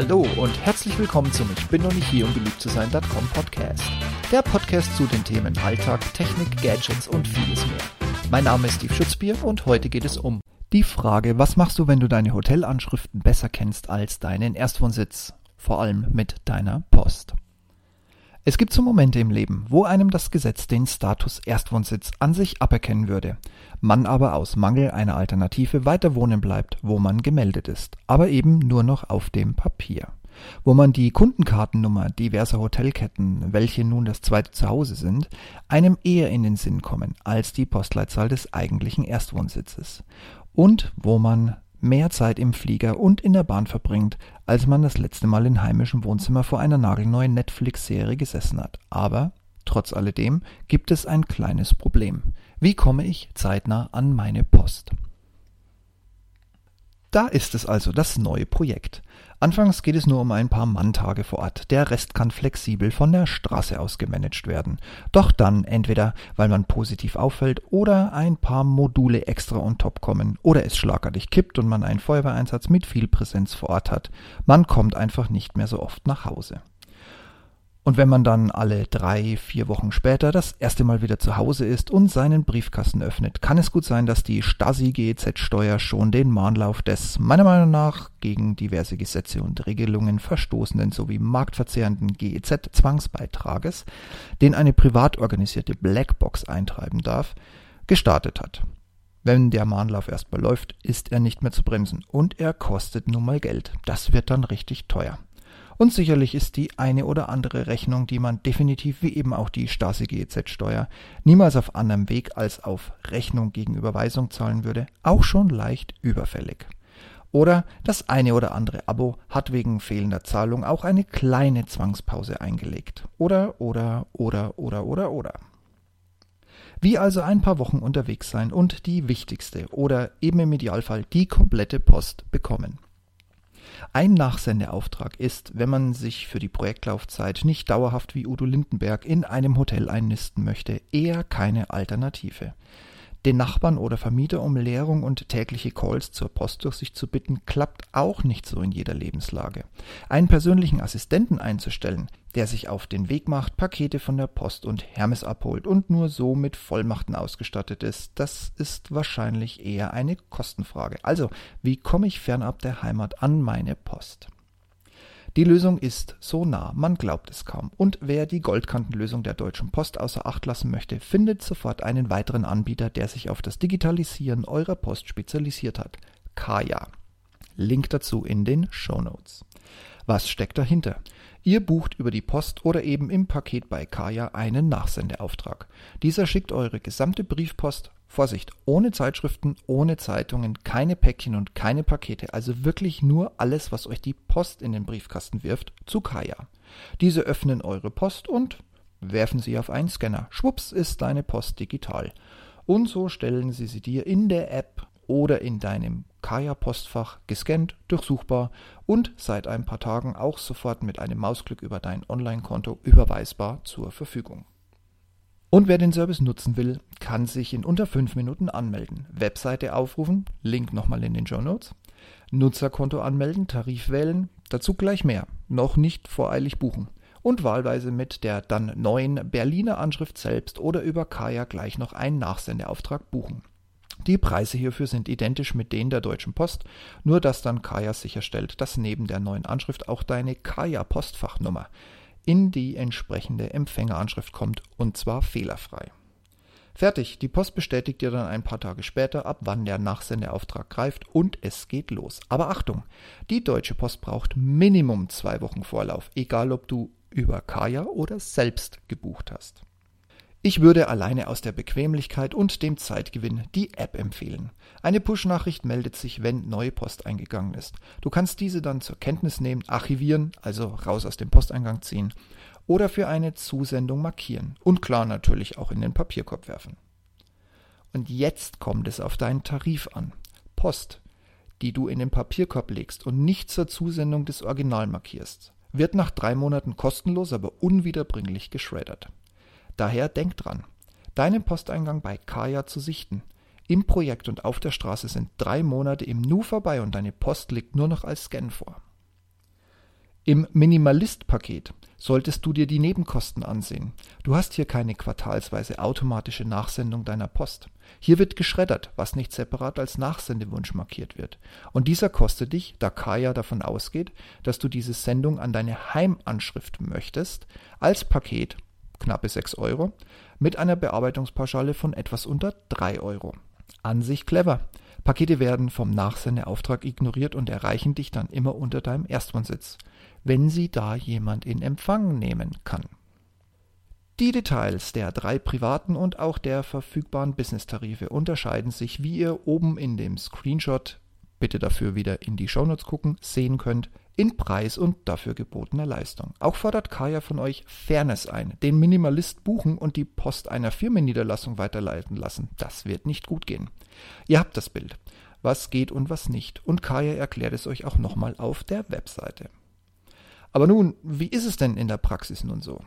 Hallo und herzlich willkommen zum Ich bin noch nicht hier, um beliebt zu sein.com Podcast. Der Podcast zu den Themen Alltag, Technik, Gadgets und vieles mehr. Mein Name ist Steve Schutzbier und heute geht es um die Frage, was machst du, wenn du deine Hotelanschriften besser kennst als deinen Erstwohnsitz? Vor allem mit deiner Post. Es gibt so Momente im Leben, wo einem das Gesetz den Status Erstwohnsitz an sich aberkennen würde, man aber aus Mangel einer Alternative weiter wohnen bleibt, wo man gemeldet ist, aber eben nur noch auf dem Papier. Wo man die Kundenkartennummer diverser Hotelketten, welche nun das zweite Zuhause sind, einem eher in den Sinn kommen als die Postleitzahl des eigentlichen Erstwohnsitzes. Und wo man mehr Zeit im Flieger und in der Bahn verbringt, als man das letzte Mal im heimischen Wohnzimmer vor einer nagelneuen Netflix-Serie gesessen hat. Aber trotz alledem gibt es ein kleines Problem. Wie komme ich zeitnah an meine Post? Da ist es also das neue Projekt. Anfangs geht es nur um ein paar Manntage vor Ort. Der Rest kann flexibel von der Straße aus gemanagt werden. Doch dann entweder, weil man positiv auffällt oder ein paar Module extra on top kommen oder es schlagartig kippt und man einen Feuerwehreinsatz mit viel Präsenz vor Ort hat. Man kommt einfach nicht mehr so oft nach Hause. Und wenn man dann alle drei, vier Wochen später das erste Mal wieder zu Hause ist und seinen Briefkasten öffnet, kann es gut sein, dass die Stasi-GEZ-Steuer schon den Mahnlauf des meiner Meinung nach gegen diverse Gesetze und Regelungen verstoßenden sowie marktverzehrenden GEZ-Zwangsbeitrages, den eine privat organisierte Blackbox eintreiben darf, gestartet hat. Wenn der Mahnlauf erstmal läuft, ist er nicht mehr zu bremsen und er kostet nun mal Geld. Das wird dann richtig teuer. Und sicherlich ist die eine oder andere Rechnung, die man definitiv wie eben auch die Stasi-GEZ-Steuer niemals auf anderem Weg als auf Rechnung gegen Überweisung zahlen würde, auch schon leicht überfällig. Oder das eine oder andere Abo hat wegen fehlender Zahlung auch eine kleine Zwangspause eingelegt. Oder, oder, oder, oder, oder, oder. Wie also ein paar Wochen unterwegs sein und die wichtigste oder eben im Idealfall die komplette Post bekommen. Ein Nachsendeauftrag ist, wenn man sich für die Projektlaufzeit nicht dauerhaft wie Udo Lindenberg in einem Hotel einnisten möchte, eher keine Alternative. Den Nachbarn oder Vermieter um Leerung und tägliche Calls zur Postdurchsicht zu bitten, klappt auch nicht so in jeder Lebenslage. Einen persönlichen Assistenten einzustellen, der sich auf den Weg macht, Pakete von der Post und Hermes abholt und nur so mit Vollmachten ausgestattet ist, das ist wahrscheinlich eher eine Kostenfrage. Also, wie komme ich fernab der Heimat an meine Post? Die Lösung ist so nah, man glaubt es kaum. Und wer die Goldkantenlösung der Deutschen Post außer Acht lassen möchte, findet sofort einen weiteren Anbieter, der sich auf das Digitalisieren eurer Post spezialisiert hat. Kaya. Link dazu in den Show Notes. Was steckt dahinter? Ihr bucht über die Post oder eben im Paket bei Kaya einen Nachsendeauftrag. Dieser schickt eure gesamte Briefpost Vorsicht, ohne Zeitschriften, ohne Zeitungen, keine Päckchen und keine Pakete, also wirklich nur alles, was euch die Post in den Briefkasten wirft, zu Kaya. Diese öffnen eure Post und werfen sie auf einen Scanner. Schwupps ist deine Post digital. Und so stellen sie sie dir in der App oder in deinem Kaya-Postfach gescannt, durchsuchbar und seit ein paar Tagen auch sofort mit einem Mausklick über dein Online-Konto überweisbar zur Verfügung. Und wer den Service nutzen will, kann sich in unter fünf Minuten anmelden. Webseite aufrufen, Link nochmal in den Show Notes. Nutzerkonto anmelden, Tarif wählen, dazu gleich mehr. Noch nicht voreilig buchen. Und wahlweise mit der dann neuen Berliner Anschrift selbst oder über Kaya gleich noch einen Nachsendeauftrag buchen. Die Preise hierfür sind identisch mit denen der Deutschen Post, nur dass dann Kaya sicherstellt, dass neben der neuen Anschrift auch deine Kaya Postfachnummer in die entsprechende Empfängeranschrift kommt und zwar fehlerfrei. Fertig, die Post bestätigt dir dann ein paar Tage später, ab wann der Nachsendeauftrag greift und es geht los. Aber Achtung, die Deutsche Post braucht Minimum zwei Wochen Vorlauf, egal ob du über Kaya oder selbst gebucht hast. Ich würde alleine aus der Bequemlichkeit und dem Zeitgewinn die App empfehlen. Eine Push-Nachricht meldet sich, wenn neue Post eingegangen ist. Du kannst diese dann zur Kenntnis nehmen, archivieren, also raus aus dem Posteingang ziehen, oder für eine Zusendung markieren und klar natürlich auch in den Papierkorb werfen. Und jetzt kommt es auf deinen Tarif an. Post, die du in den Papierkorb legst und nicht zur Zusendung des Original markierst, wird nach drei Monaten kostenlos, aber unwiederbringlich geschreddert. Daher denk dran, deinen Posteingang bei Kaya zu sichten. Im Projekt und auf der Straße sind drei Monate im Nu vorbei und deine Post liegt nur noch als Scan vor. Im Minimalist-Paket solltest du dir die Nebenkosten ansehen. Du hast hier keine quartalsweise automatische Nachsendung deiner Post. Hier wird geschreddert, was nicht separat als Nachsendewunsch markiert wird. Und dieser kostet dich, da Kaya davon ausgeht, dass du diese Sendung an deine Heimanschrift möchtest, als Paket knappe 6 Euro mit einer Bearbeitungspauschale von etwas unter 3 Euro. An sich clever. Pakete werden vom Nachsendeauftrag ignoriert und erreichen dich dann immer unter deinem Erstwohnsitz wenn sie da jemand in Empfang nehmen kann. Die Details der drei privaten und auch der verfügbaren Business-Tarife unterscheiden sich, wie ihr oben in dem Screenshot, bitte dafür wieder in die Shownotes gucken, sehen könnt, in Preis und dafür gebotener Leistung. Auch fordert Kaya von euch Fairness ein. Den Minimalist buchen und die Post einer Firmenniederlassung weiterleiten lassen. Das wird nicht gut gehen. Ihr habt das Bild. Was geht und was nicht. Und Kaya erklärt es euch auch nochmal auf der Webseite. Aber nun, wie ist es denn in der Praxis nun so?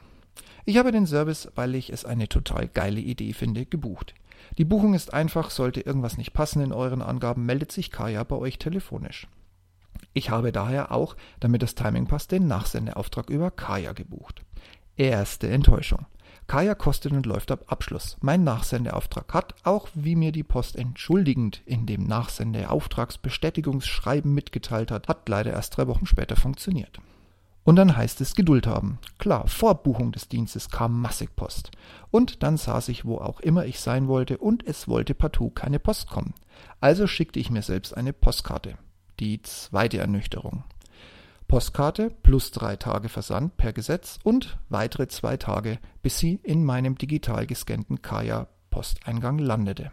Ich habe den Service, weil ich es eine total geile Idee finde, gebucht. Die Buchung ist einfach, sollte irgendwas nicht passen in euren Angaben, meldet sich Kaya bei euch telefonisch. Ich habe daher auch, damit das Timing passt, den Nachsendeauftrag über Kaya gebucht. Erste Enttäuschung. Kaya kostet und läuft ab Abschluss. Mein Nachsendeauftrag hat, auch wie mir die Post entschuldigend in dem Nachsendeauftragsbestätigungsschreiben mitgeteilt hat, hat leider erst drei Wochen später funktioniert. Und dann heißt es Geduld haben. Klar, vor Buchung des Dienstes kam massig Post. Und dann saß ich, wo auch immer ich sein wollte, und es wollte partout keine Post kommen. Also schickte ich mir selbst eine Postkarte. Die zweite Ernüchterung. Postkarte plus drei Tage Versand per Gesetz und weitere zwei Tage, bis sie in meinem digital gescannten Kaya-Posteingang landete.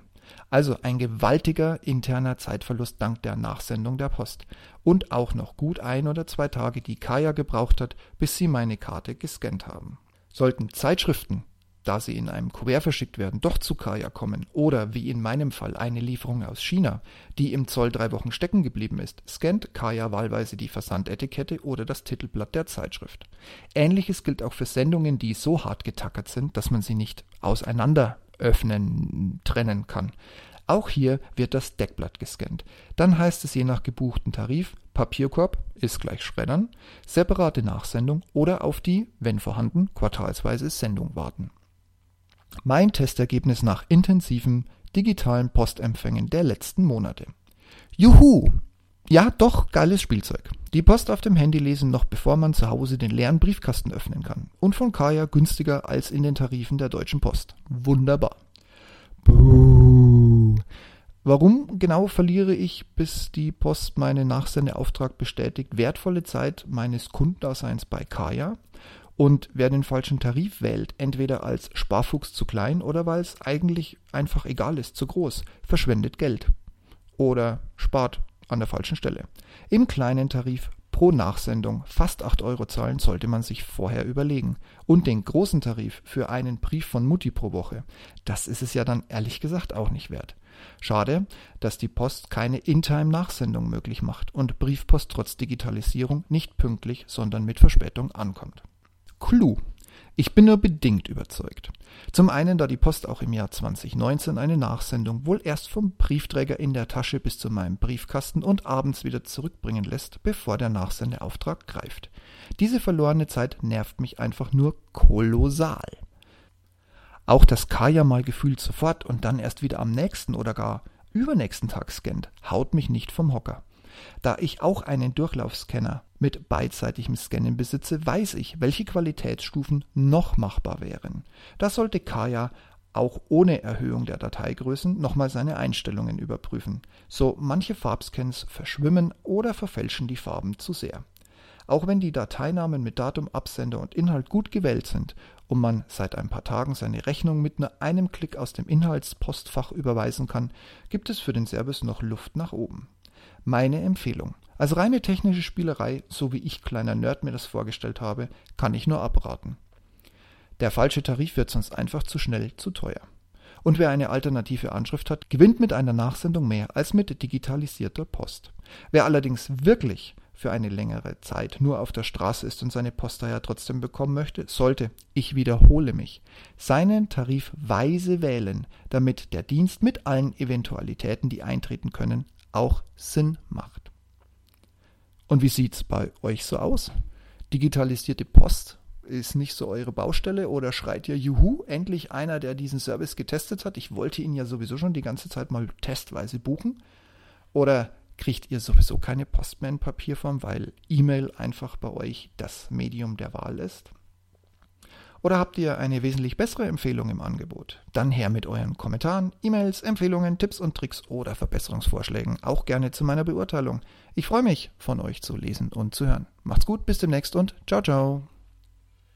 Also ein gewaltiger interner Zeitverlust dank der Nachsendung der Post. Und auch noch gut ein oder zwei Tage, die Kaya gebraucht hat, bis sie meine Karte gescannt haben. Sollten Zeitschriften, da sie in einem Kuvert verschickt werden, doch zu Kaya kommen oder wie in meinem Fall eine Lieferung aus China, die im Zoll drei Wochen stecken geblieben ist, scannt Kaya wahlweise die Versandetikette oder das Titelblatt der Zeitschrift. Ähnliches gilt auch für Sendungen, die so hart getackert sind, dass man sie nicht auseinander öffnen, trennen kann. Auch hier wird das Deckblatt gescannt. Dann heißt es je nach gebuchten Tarif Papierkorb ist gleich Schreddern, separate Nachsendung oder auf die, wenn vorhanden, quartalsweise Sendung warten. Mein Testergebnis nach intensiven digitalen Postempfängen der letzten Monate. Juhu! Ja, doch, geiles Spielzeug. Die Post auf dem Handy lesen noch bevor man zu Hause den leeren Briefkasten öffnen kann. Und von Kaya günstiger als in den Tarifen der Deutschen Post. Wunderbar. Buh. Warum genau verliere ich, bis die Post meinen Nachsendeauftrag bestätigt, wertvolle Zeit meines Kundendaseins bei Kaya? Und wer den falschen Tarif wählt, entweder als Sparfuchs zu klein oder weil es eigentlich einfach egal ist, zu groß, verschwendet Geld. Oder spart an der falschen Stelle. Im kleinen Tarif pro Nachsendung fast 8 Euro zahlen sollte man sich vorher überlegen. Und den großen Tarif für einen Brief von Mutti pro Woche, das ist es ja dann ehrlich gesagt auch nicht wert. Schade, dass die Post keine In-Time-Nachsendung möglich macht und Briefpost trotz Digitalisierung nicht pünktlich, sondern mit Verspätung ankommt. Clou. Ich bin nur bedingt überzeugt. Zum einen, da die Post auch im Jahr 2019 eine Nachsendung wohl erst vom Briefträger in der Tasche bis zu meinem Briefkasten und abends wieder zurückbringen lässt, bevor der Nachsendeauftrag greift. Diese verlorene Zeit nervt mich einfach nur kolossal. Auch das Kaya mal gefühlt sofort und dann erst wieder am nächsten oder gar übernächsten Tag scannt, haut mich nicht vom Hocker. Da ich auch einen Durchlaufscanner mit beidseitigem Scannen besitze, weiß ich, welche Qualitätsstufen noch machbar wären. Da sollte Kaya auch ohne Erhöhung der Dateigrößen nochmal seine Einstellungen überprüfen. So manche Farbscans verschwimmen oder verfälschen die Farben zu sehr. Auch wenn die Dateinamen mit Datum, Absender und Inhalt gut gewählt sind und man seit ein paar Tagen seine Rechnung mit nur einem Klick aus dem Inhaltspostfach überweisen kann, gibt es für den Service noch Luft nach oben. Meine Empfehlung. Als reine technische Spielerei, so wie ich kleiner Nerd mir das vorgestellt habe, kann ich nur abraten. Der falsche Tarif wird sonst einfach zu schnell zu teuer. Und wer eine alternative Anschrift hat, gewinnt mit einer Nachsendung mehr als mit digitalisierter Post. Wer allerdings wirklich für eine längere Zeit nur auf der Straße ist und seine Post daher trotzdem bekommen möchte, sollte, ich wiederhole mich, seinen Tarif weise wählen, damit der Dienst mit allen Eventualitäten, die eintreten können, auch Sinn macht. Und wie sieht's bei euch so aus? Digitalisierte Post ist nicht so eure Baustelle oder schreit ihr, juhu, endlich einer, der diesen Service getestet hat. Ich wollte ihn ja sowieso schon die ganze Zeit mal testweise buchen. Oder kriegt ihr sowieso keine Post mehr in Papierform, weil E-Mail einfach bei euch das Medium der Wahl ist? Oder habt ihr eine wesentlich bessere Empfehlung im Angebot? Dann her mit euren Kommentaren, E-Mails, Empfehlungen, Tipps und Tricks oder Verbesserungsvorschlägen. Auch gerne zu meiner Beurteilung. Ich freue mich, von euch zu lesen und zu hören. Macht's gut, bis demnächst und ciao, ciao.